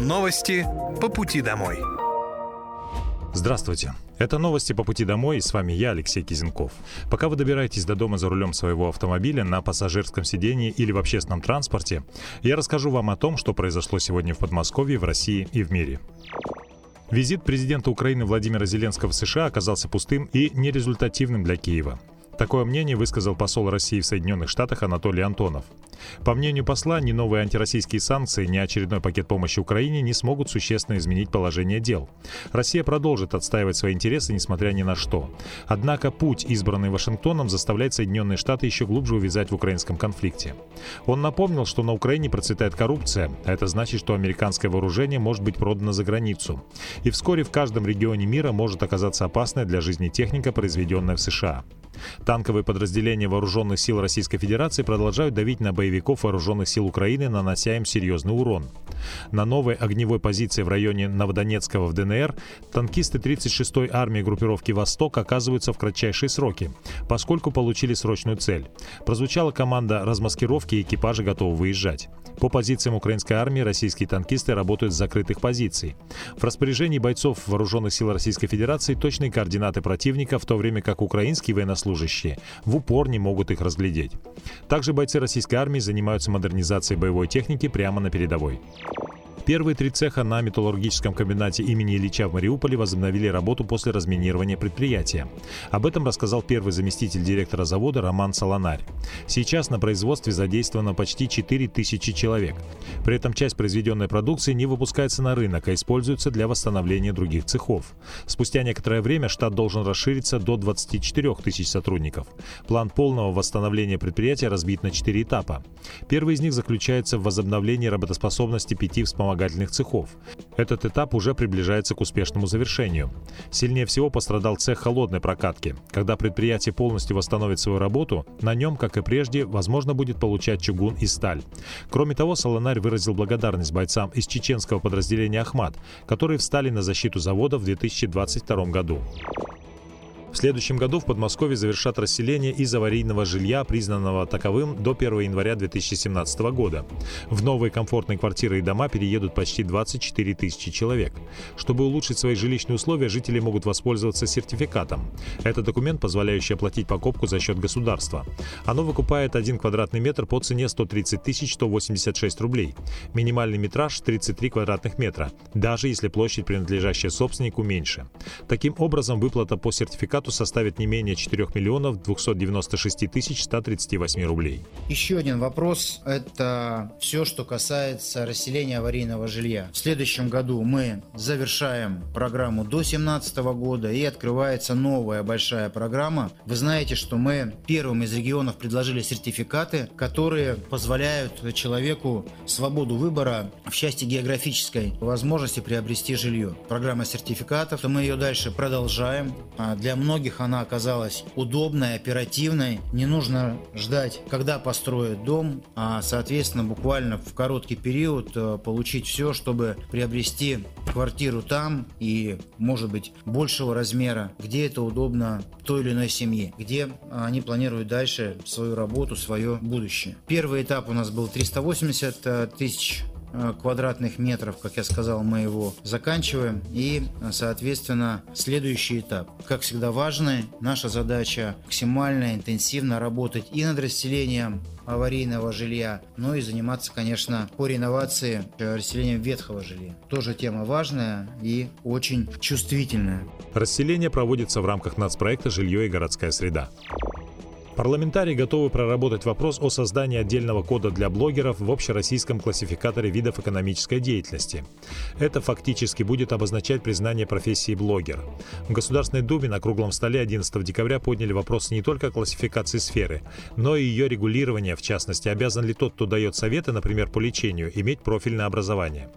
Новости по пути домой. Здравствуйте. Это новости по пути домой, и с вами я, Алексей Кизенков. Пока вы добираетесь до дома за рулем своего автомобиля на пассажирском сидении или в общественном транспорте, я расскажу вам о том, что произошло сегодня в Подмосковье, в России и в мире. Визит президента Украины Владимира Зеленского в США оказался пустым и нерезультативным для Киева. Такое мнение высказал посол России в Соединенных Штатах Анатолий Антонов. По мнению посла, ни новые антироссийские санкции, ни очередной пакет помощи Украине не смогут существенно изменить положение дел. Россия продолжит отстаивать свои интересы, несмотря ни на что. Однако путь, избранный Вашингтоном, заставляет Соединенные Штаты еще глубже увязать в украинском конфликте. Он напомнил, что на Украине процветает коррупция, а это значит, что американское вооружение может быть продано за границу. И вскоре в каждом регионе мира может оказаться опасная для жизни техника, произведенная в США. Танковые подразделения вооруженных сил Российской Федерации продолжают давить на боевиков вооруженных сил Украины, нанося им серьезный урон. На новой огневой позиции в районе Новодонецкого в ДНР танкисты 36-й армии группировки «Восток» оказываются в кратчайшие сроки, поскольку получили срочную цель. Прозвучала команда размаскировки и экипажи готовы выезжать. По позициям украинской армии российские танкисты работают с закрытых позиций. В распоряжении бойцов вооруженных сил Российской Федерации точные координаты противника, в то время как украинские военнослужащие в упор не могут их разглядеть. Также бойцы российской армии занимаются модернизацией боевой техники прямо на передовой. Первые три цеха на металлургическом комбинате имени Ильича в Мариуполе возобновили работу после разминирования предприятия. Об этом рассказал первый заместитель директора завода Роман Солонарь. Сейчас на производстве задействовано почти 4 тысячи человек. При этом часть произведенной продукции не выпускается на рынок, а используется для восстановления других цехов. Спустя некоторое время штат должен расшириться до 24 тысяч сотрудников. План полного восстановления предприятия разбит на 4 этапа. Первый из них заключается в возобновлении работоспособности пяти вспомогательных вспомогательных цехов. Этот этап уже приближается к успешному завершению. Сильнее всего пострадал цех холодной прокатки. Когда предприятие полностью восстановит свою работу, на нем, как и прежде, возможно будет получать чугун и сталь. Кроме того, Солонарь выразил благодарность бойцам из чеченского подразделения «Ахмат», которые встали на защиту завода в 2022 году. В следующем году в Подмосковье завершат расселение из аварийного жилья, признанного таковым до 1 января 2017 года. В новые комфортные квартиры и дома переедут почти 24 тысячи человек. Чтобы улучшить свои жилищные условия, жители могут воспользоваться сертификатом. Это документ, позволяющий оплатить покупку за счет государства. Оно выкупает 1 квадратный метр по цене 130 186 рублей. Минимальный метраж 33 квадратных метра, даже если площадь, принадлежащая собственнику, меньше. Таким образом, выплата по сертификату сертификату составит не менее 4 миллионов 296 тысяч 138 рублей. Еще один вопрос – это все, что касается расселения аварийного жилья. В следующем году мы завершаем программу до 2017 года и открывается новая большая программа. Вы знаете, что мы первым из регионов предложили сертификаты, которые позволяют человеку свободу выбора в части географической возможности приобрести жилье. Программа сертификатов, мы ее дальше продолжаем. А для многих многих она оказалась удобной, оперативной. Не нужно ждать, когда построят дом, а, соответственно, буквально в короткий период э, получить все, чтобы приобрести квартиру там и, может быть, большего размера, где это удобно той или иной семье, где они планируют дальше свою работу, свое будущее. Первый этап у нас был 380 э, тысяч квадратных метров, как я сказал, мы его заканчиваем. И, соответственно, следующий этап. Как всегда важный, наша задача максимально интенсивно работать и над расселением аварийного жилья, но и заниматься, конечно, по реновации э, расселением ветхого жилья. Тоже тема важная и очень чувствительная. Расселение проводится в рамках нацпроекта «Жилье и городская среда». Парламентарии готовы проработать вопрос о создании отдельного кода для блогеров в общероссийском классификаторе видов экономической деятельности. Это фактически будет обозначать признание профессии блогер. В Государственной Думе на круглом столе 11 декабря подняли вопрос не только классификации сферы, но и ее регулирования, в частности, обязан ли тот, кто дает советы, например, по лечению, иметь профильное образование.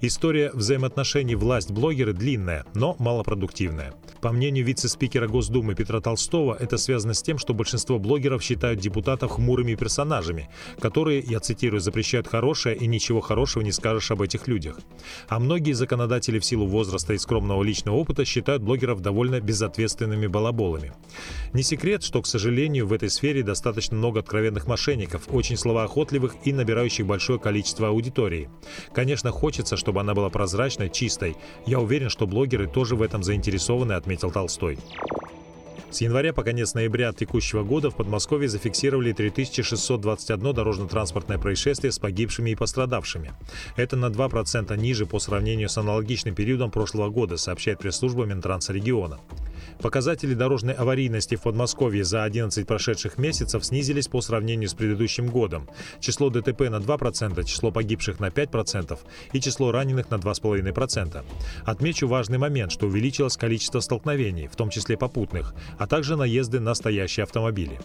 История взаимоотношений власть-блогеры длинная, но малопродуктивная. По мнению вице-спикера Госдумы Петра Толстого, это связано с тем, что большинство блогеров блогеров считают депутатов хмурыми персонажами, которые, я цитирую, запрещают хорошее и ничего хорошего не скажешь об этих людях. А многие законодатели в силу возраста и скромного личного опыта считают блогеров довольно безответственными балаболами. Не секрет, что, к сожалению, в этой сфере достаточно много откровенных мошенников, очень словоохотливых и набирающих большое количество аудитории. Конечно, хочется, чтобы она была прозрачной, чистой. Я уверен, что блогеры тоже в этом заинтересованы, отметил Толстой. С января по конец ноября текущего года в Подмосковье зафиксировали 3621 дорожно-транспортное происшествие с погибшими и пострадавшими. Это на 2% ниже по сравнению с аналогичным периодом прошлого года, сообщает пресс-служба Минтранса региона. Показатели дорожной аварийности в Подмосковье за 11 прошедших месяцев снизились по сравнению с предыдущим годом. Число ДТП на 2%, число погибших на 5% и число раненых на 2,5%. Отмечу важный момент, что увеличилось количество столкновений, в том числе попутных, а также наезды на стоящие автомобили.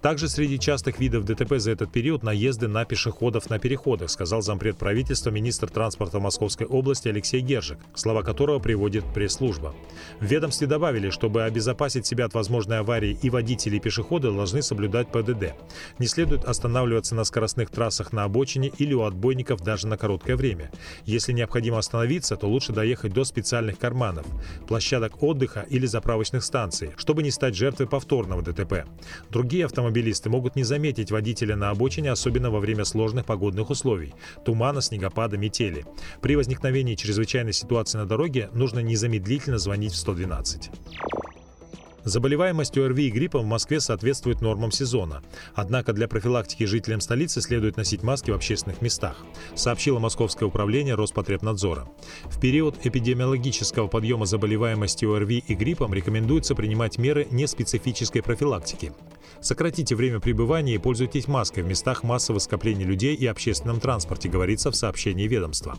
Также среди частых видов ДТП за этот период наезды на пешеходов на переходах, сказал зампред правительства министр транспорта Московской области Алексей Гержик, слова которого приводит пресс-служба. В ведомстве добавили, что чтобы обезопасить себя от возможной аварии и водители и пешеходы должны соблюдать ПДД. Не следует останавливаться на скоростных трассах на обочине или у отбойников даже на короткое время. Если необходимо остановиться, то лучше доехать до специальных карманов, площадок отдыха или заправочных станций, чтобы не стать жертвой повторного ДТП. Другие автомобилисты могут не заметить водителя на обочине, особенно во время сложных погодных условий – тумана, снегопада, метели. При возникновении чрезвычайной ситуации на дороге нужно незамедлительно звонить в 112. Заболеваемость ОРВИ и гриппом в Москве соответствует нормам сезона. Однако для профилактики жителям столицы следует носить маски в общественных местах, сообщило Московское управление Роспотребнадзора. В период эпидемиологического подъема заболеваемости ОРВИ и гриппом рекомендуется принимать меры неспецифической профилактики. Сократите время пребывания и пользуйтесь маской в местах массового скопления людей и общественном транспорте, говорится в сообщении ведомства.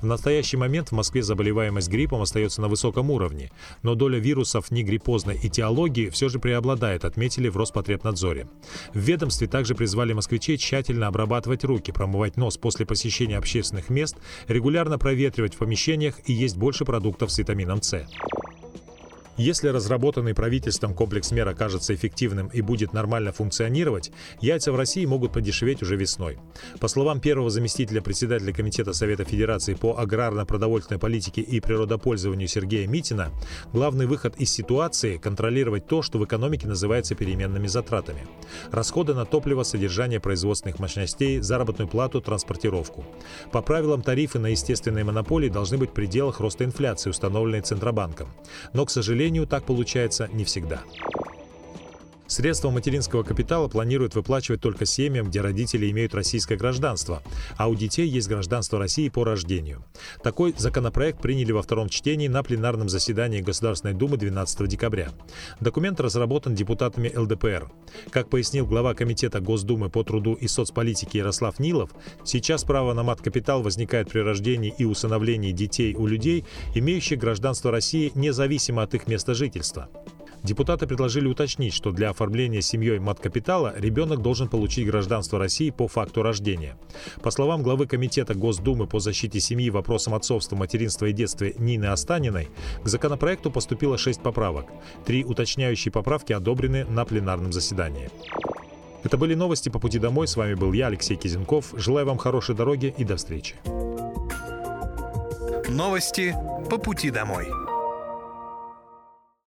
В настоящий момент в Москве заболеваемость гриппом остается на высоком уровне, но доля вирусов негриппозной и теологии все же преобладает, отметили в Роспотребнадзоре. В ведомстве также призвали москвичей тщательно обрабатывать руки, промывать нос после посещения общественных мест, регулярно проветривать в помещениях и есть больше продуктов с витамином С. Если разработанный правительством комплекс мер окажется эффективным и будет нормально функционировать, яйца в России могут подешеветь уже весной. По словам первого заместителя председателя Комитета Совета Федерации по аграрно-продовольственной политике и природопользованию Сергея Митина, главный выход из ситуации – контролировать то, что в экономике называется переменными затратами. Расходы на топливо, содержание производственных мощностей, заработную плату, транспортировку. По правилам тарифы на естественные монополии должны быть в пределах роста инфляции, установленной Центробанком. Но, к сожалению, сожалению, так получается не всегда. Средства материнского капитала планируют выплачивать только семьям, где родители имеют российское гражданство, а у детей есть гражданство России по рождению. Такой законопроект приняли во втором чтении на пленарном заседании Государственной Думы 12 декабря. Документ разработан депутатами ЛДПР. Как пояснил глава Комитета Госдумы по труду и соцполитике Ярослав Нилов, сейчас право на мат-капитал возникает при рождении и усыновлении детей у людей, имеющих гражданство России независимо от их места жительства. Депутаты предложили уточнить, что для оформления семьей мат-капитала ребенок должен получить гражданство России по факту рождения. По словам главы Комитета Госдумы по защите семьи вопросам отцовства, материнства и детства Нины Останиной, к законопроекту поступило шесть поправок. Три уточняющие поправки одобрены на пленарном заседании. Это были новости по пути домой. С вами был я, Алексей Кизенков. Желаю вам хорошей дороги и до встречи. Новости по пути домой.